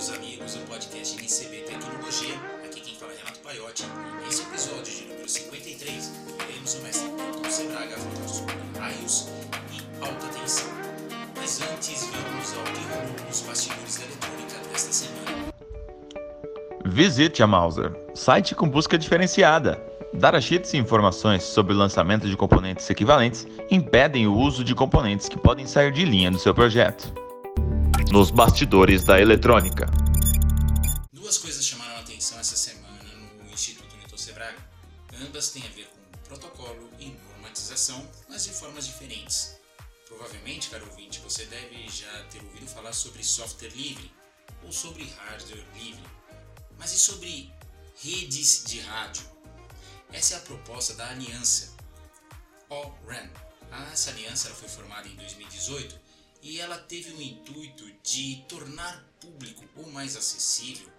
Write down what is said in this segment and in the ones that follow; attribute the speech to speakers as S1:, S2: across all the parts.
S1: caros amigos do podcast NCB Tecnologia. Aqui quem fala é Renato Paiotti. Nesse episódio de número 53, teremos o mestre Milton Sebraga falando sobre raios e alta tensão. Mas antes, vamos ao que rolou nos bastidores da eletrônica desta semana.
S2: Visite a Mauser, site com busca diferenciada. Datasheets e informações sobre o lançamento de componentes equivalentes impedem o uso de componentes que podem sair de linha do seu projeto. Nos bastidores da eletrônica.
S1: Duas coisas chamaram a atenção essa semana no Instituto Newton Sebraga. Ambas têm a ver com protocolo e normatização, mas de formas diferentes. Provavelmente, caro ouvinte, você deve já ter ouvido falar sobre software livre ou sobre hardware livre. Mas e sobre redes de rádio? Essa é a proposta da aliança ORAN. Essa aliança foi formada em 2018 e ela teve o intuito de tornar público ou mais acessível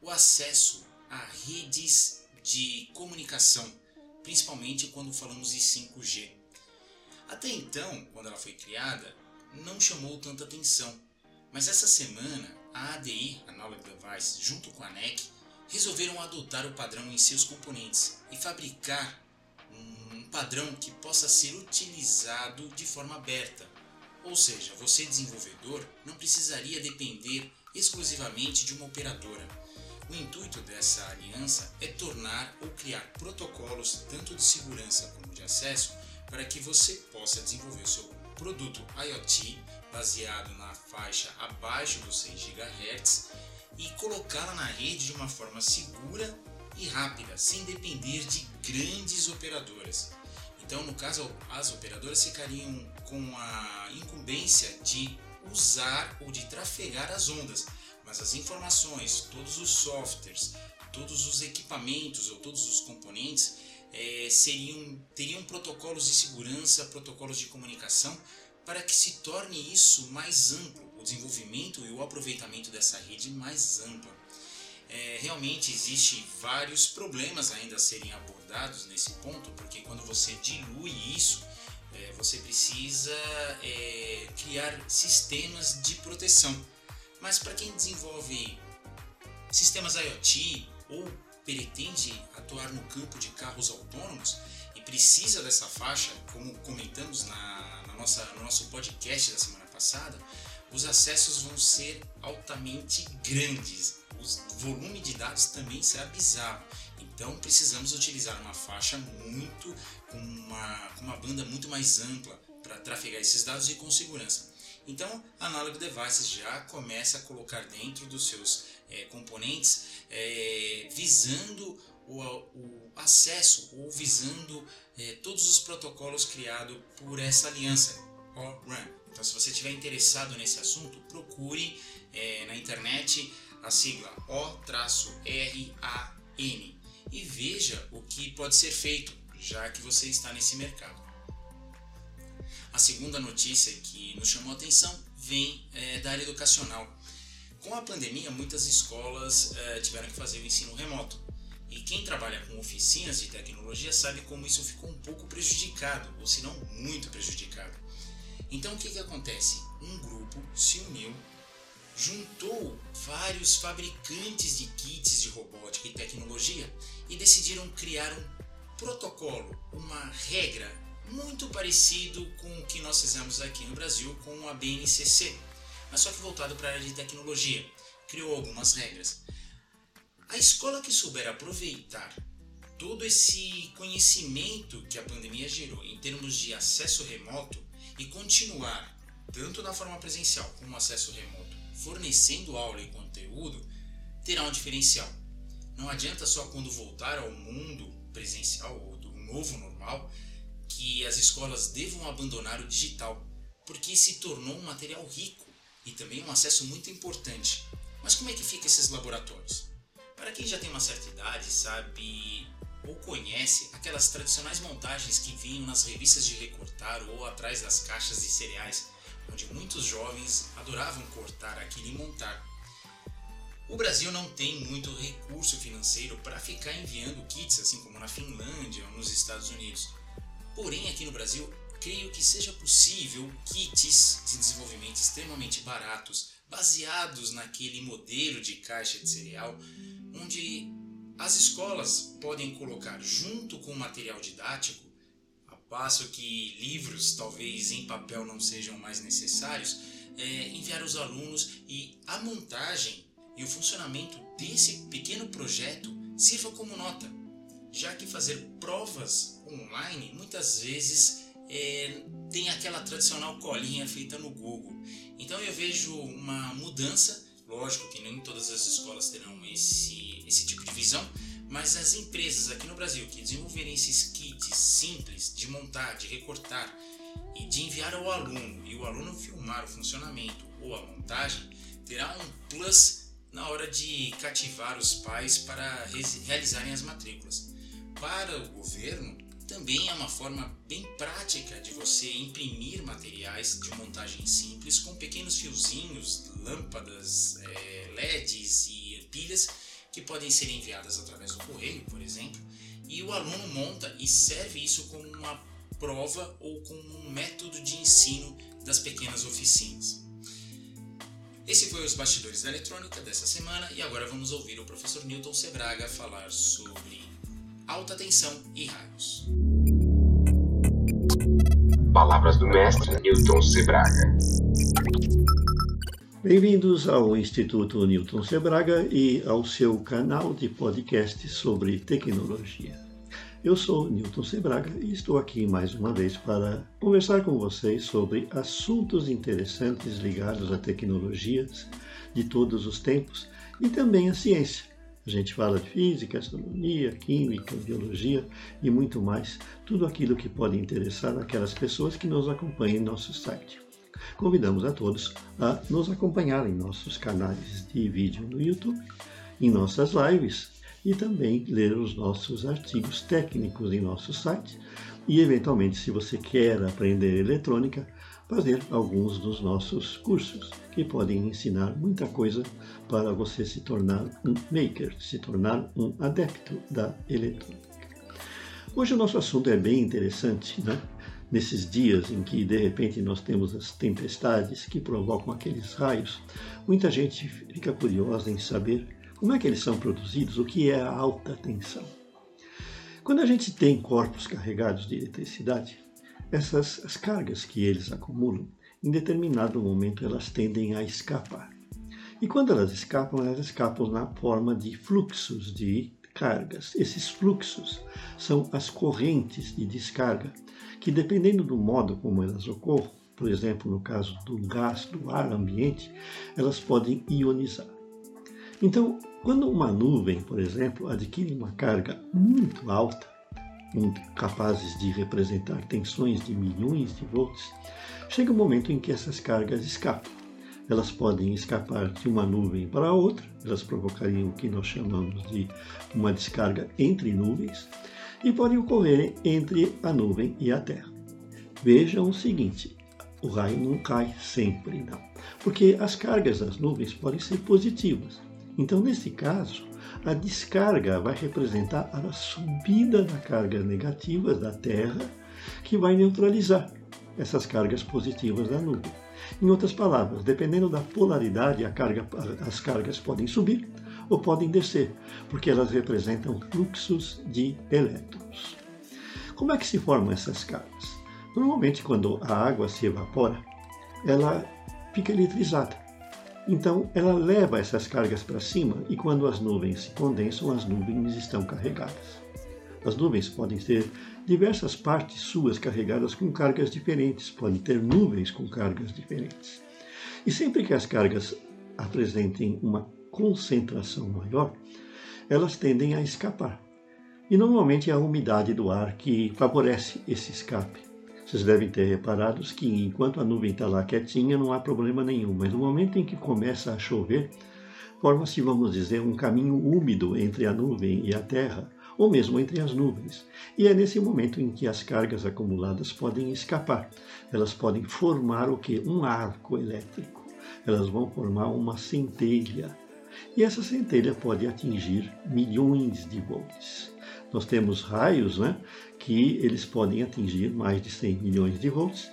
S1: o acesso a redes de comunicação, principalmente quando falamos de 5G. Até então, quando ela foi criada, não chamou tanta atenção, mas essa semana a ADI, a Knowledge Device, junto com a NEC, resolveram adotar o padrão em seus componentes e fabricar um padrão que possa ser utilizado de forma aberta. Ou seja, você desenvolvedor não precisaria depender exclusivamente de uma operadora. O intuito dessa aliança é tornar ou criar protocolos tanto de segurança como de acesso para que você possa desenvolver seu produto IoT baseado na faixa abaixo dos 6 GHz e colocá-la na rede de uma forma segura e rápida, sem depender de grandes operadoras. Então, no caso, as operadoras ficariam com a incumbência de usar ou de trafegar as ondas, mas as informações, todos os softwares, todos os equipamentos ou todos os componentes é, seriam, teriam protocolos de segurança, protocolos de comunicação para que se torne isso mais amplo, o desenvolvimento e o aproveitamento dessa rede mais ampla. É, realmente existe vários problemas ainda a serem abordados nesse ponto, porque quando você dilui isso, é, você precisa é, criar sistemas de proteção. Mas para quem desenvolve sistemas IoT ou pretende atuar no campo de carros autônomos e precisa dessa faixa, como comentamos na, na nossa, no nosso podcast da semana passada, os acessos vão ser altamente grandes. O volume de dados também será bizarro. Então precisamos utilizar uma faixa muito com uma, uma banda muito mais ampla para trafegar esses dados e com segurança. Então, a Analog Devices já começa a colocar dentro dos seus é, componentes é, visando o, o, acesso ou visando é, todos os protocolos criados por essa aliança. Então, se você estiver interessado nesse assunto, procure na internet a sigla O-RAN e veja o que pode ser feito, já que você está nesse mercado. A segunda notícia que nos chamou a atenção vem é, da área educacional. Com a pandemia, muitas escolas é, tiveram que fazer o ensino remoto. E quem trabalha com oficinas de tecnologia sabe como isso ficou um pouco prejudicado, ou se não muito prejudicado. Então o que, que acontece? Um grupo se uniu juntou vários fabricantes de kits de robótica e tecnologia e decidiram criar um protocolo, uma regra muito parecido com o que nós fizemos aqui no Brasil com a BNCC, mas só que voltado para a área de tecnologia. Criou algumas regras. A escola que souber aproveitar todo esse conhecimento que a pandemia gerou em termos de acesso remoto e continuar tanto na forma presencial como acesso remoto fornecendo aula e conteúdo, terá um diferencial. Não adianta só quando voltar ao mundo presencial ou do novo normal que as escolas devam abandonar o digital, porque se tornou um material rico e também um acesso muito importante. Mas como é que fica esses laboratórios? Para quem já tem uma certa idade, sabe ou conhece aquelas tradicionais montagens que vinham nas revistas de recortar ou atrás das caixas de cereais onde muitos jovens adoravam cortar aquilo e montar. O Brasil não tem muito recurso financeiro para ficar enviando kits, assim como na Finlândia ou nos Estados Unidos. Porém, aqui no Brasil, creio que seja possível kits de desenvolvimento extremamente baratos baseados naquele modelo de caixa de cereal, onde as escolas podem colocar junto com o material didático, a passo que livros talvez em papel não sejam mais necessários, é, enviar os alunos e a montagem e o funcionamento desse pequeno projeto sirva como nota, já que fazer provas online muitas vezes é, tem aquela tradicional colinha feita no Google. Então eu vejo uma mudança, lógico que nem todas as escolas terão esse, esse tipo de visão, mas as empresas aqui no Brasil que desenvolverem esses kits simples de montar, de recortar e de enviar ao aluno e o aluno filmar o funcionamento ou a montagem, terá um plus na hora de cativar os pais para realizarem as matrículas. Para o governo, também é uma forma bem prática de você imprimir materiais de montagem simples com pequenos fiozinhos, lâmpadas, é, LEDs e pilhas que podem ser enviadas através do correio, por exemplo, e o aluno monta e serve isso como uma prova ou como um método de ensino das pequenas oficinas. Esse foi os bastidores da eletrônica dessa semana e agora vamos ouvir o professor Newton Sebraga falar sobre alta tensão e raios.
S3: Palavras do mestre Newton Sebraga.
S4: Bem-vindos ao Instituto Newton Sebraga e ao seu canal de podcast sobre tecnologia. Eu sou Newton Sebraga e estou aqui mais uma vez para conversar com vocês sobre assuntos interessantes ligados a tecnologias de todos os tempos e também a ciência a gente fala de física, astronomia, química, biologia e muito mais, tudo aquilo que pode interessar aquelas pessoas que nos acompanham em nosso site. Convidamos a todos a nos acompanhar em nossos canais de vídeo no YouTube, em nossas lives e também ler os nossos artigos técnicos em nosso site. E, eventualmente, se você quer aprender eletrônica, fazer alguns dos nossos cursos, que podem ensinar muita coisa para você se tornar um maker, se tornar um adepto da eletrônica. Hoje o nosso assunto é bem interessante, né? Nesses dias em que de repente nós temos as tempestades que provocam aqueles raios, muita gente fica curiosa em saber como é que eles são produzidos, o que é a alta tensão. Quando a gente tem corpos carregados de eletricidade, essas as cargas que eles acumulam, em determinado momento elas tendem a escapar. E quando elas escapam, elas escapam na forma de fluxos de cargas. Esses fluxos são as correntes de descarga, que dependendo do modo como elas ocorram, por exemplo, no caso do gás, do ar ambiente, elas podem ionizar. Então, quando uma nuvem, por exemplo, adquire uma carga muito alta, capazes de representar tensões de milhões de volts, chega um momento em que essas cargas escapam. Elas podem escapar de uma nuvem para outra, elas provocariam o que nós chamamos de uma descarga entre nuvens, e podem ocorrer entre a nuvem e a Terra. Vejam o seguinte: o raio não cai sempre, não, porque as cargas das nuvens podem ser positivas. Então, nesse caso, a descarga vai representar a subida da carga negativa da Terra, que vai neutralizar essas cargas positivas da nuvem. Em outras palavras, dependendo da polaridade, carga, as cargas podem subir ou podem descer, porque elas representam fluxos de elétrons. Como é que se formam essas cargas? Normalmente, quando a água se evapora, ela fica eletrizada. Então, ela leva essas cargas para cima e quando as nuvens se condensam, as nuvens estão carregadas. As nuvens podem ter diversas partes suas carregadas com cargas diferentes, podem ter nuvens com cargas diferentes. E sempre que as cargas apresentem uma concentração maior, elas tendem a escapar. E normalmente é a umidade do ar que favorece esse escape. Vocês devem ter reparado que enquanto a nuvem está lá quietinha, não há problema nenhum, mas no momento em que começa a chover, forma-se, vamos dizer, um caminho úmido entre a nuvem e a terra, ou mesmo entre as nuvens. E é nesse momento em que as cargas acumuladas podem escapar. Elas podem formar o que? Um arco elétrico. Elas vão formar uma centelha. E essa centelha pode atingir milhões de volts nós temos raios né, que eles podem atingir mais de 100 milhões de volts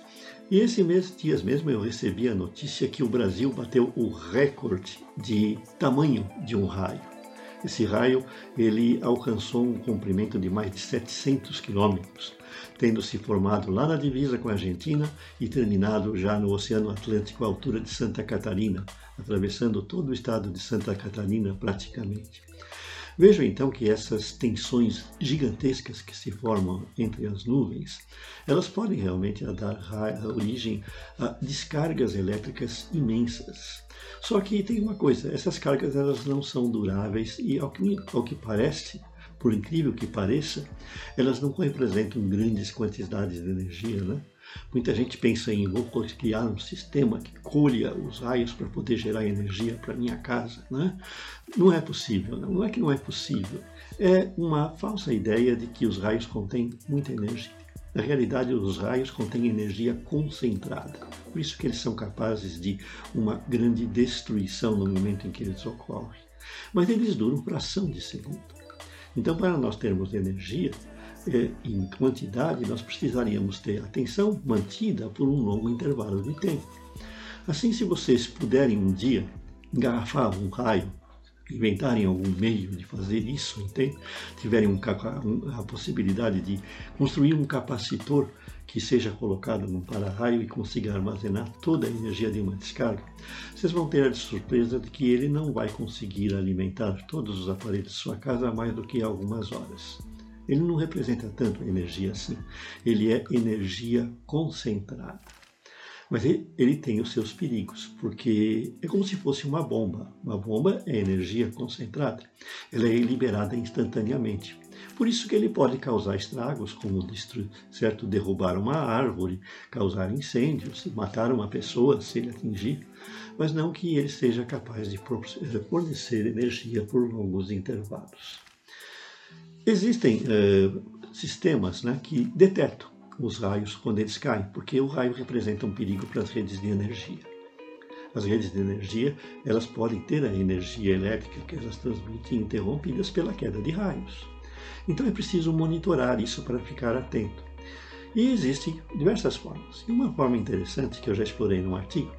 S4: E esse mês, dias mesmo, eu recebi a notícia que o Brasil bateu o recorde de tamanho de um raio. Esse raio ele alcançou um comprimento de mais de 700 quilômetros, tendo se formado lá na divisa com a Argentina e terminado já no Oceano Atlântico à altura de Santa Catarina, atravessando todo o estado de Santa Catarina praticamente. Vejam então que essas tensões gigantescas que se formam entre as nuvens, elas podem realmente dar origem a descargas elétricas imensas. Só que tem uma coisa, essas cargas elas não são duráveis e ao que, ao que parece, por incrível que pareça, elas não representam grandes quantidades de energia, né? Muita gente pensa em vou criar um sistema que colha os raios para poder gerar energia para minha casa. Né? Não é possível, não é que não é possível. É uma falsa ideia de que os raios contêm muita energia. Na realidade, os raios contêm energia concentrada. Por isso que eles são capazes de uma grande destruição no momento em que eles ocorrem. Mas eles duram fração de segundo. Então, para nós termos energia, em quantidade, nós precisaríamos ter atenção mantida por um longo intervalo de tempo. Assim, se vocês puderem um dia engarrafar um raio, inventarem algum meio de fazer isso, entende? tiverem um, a possibilidade de construir um capacitor que seja colocado num para-raio e consiga armazenar toda a energia de uma descarga, vocês vão ter a surpresa de que ele não vai conseguir alimentar todos os aparelhos de sua casa mais do que algumas horas. Ele não representa tanto energia assim. Ele é energia concentrada. Mas ele, ele, tem os seus perigos, porque é como se fosse uma bomba. Uma bomba é energia concentrada. Ela é liberada instantaneamente. Por isso que ele pode causar estragos, como certo, derrubar uma árvore, causar incêndios, matar uma pessoa se ele atingir, mas não que ele seja capaz de fornecer energia por longos intervalos. Existem uh, sistemas né, que detectam os raios quando eles caem, porque o raio representa um perigo para as redes de energia. As redes de energia elas podem ter a energia elétrica que elas transmitem interrompidas pela queda de raios. Então é preciso monitorar isso para ficar atento. E existem diversas formas. E uma forma interessante que eu já explorei num artigo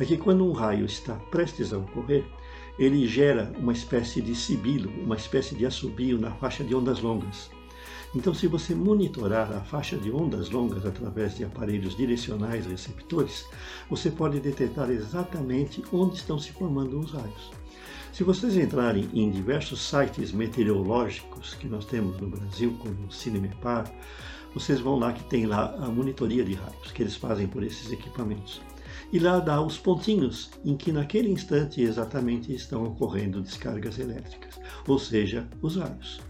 S4: é que quando um raio está prestes a ocorrer, ele gera uma espécie de sibilo, uma espécie de assobio na faixa de ondas longas. Então, se você monitorar a faixa de ondas longas através de aparelhos direcionais receptores, você pode detectar exatamente onde estão se formando os raios. Se vocês entrarem em diversos sites meteorológicos que nós temos no Brasil, como o Cinemepar, vocês vão lá que tem lá a monitoria de raios que eles fazem por esses equipamentos e lá dá os pontinhos em que naquele instante exatamente estão ocorrendo descargas elétricas, ou seja, os raios.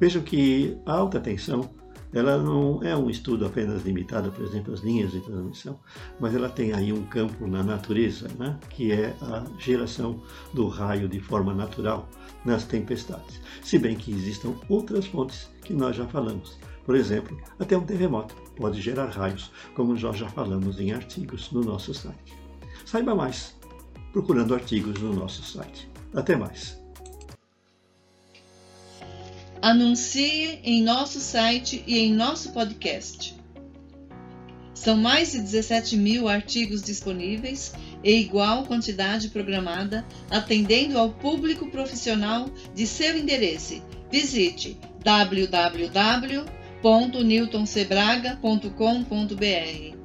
S4: Vejam que a alta tensão ela não é um estudo apenas limitado, por exemplo, às linhas de transmissão, mas ela tem aí um campo na natureza, né, que é a geração do raio de forma natural nas tempestades. Se bem que existam outras fontes que nós já falamos. Por exemplo, até um terremoto pode gerar raios, como nós já falamos em artigos no nosso site. Saiba mais procurando artigos no nosso site. Até mais!
S5: Anuncie em nosso site e em nosso podcast. São mais de 17 mil artigos disponíveis e igual quantidade programada, atendendo ao público profissional de seu interesse. Visite www www.newtonsebraga.com.br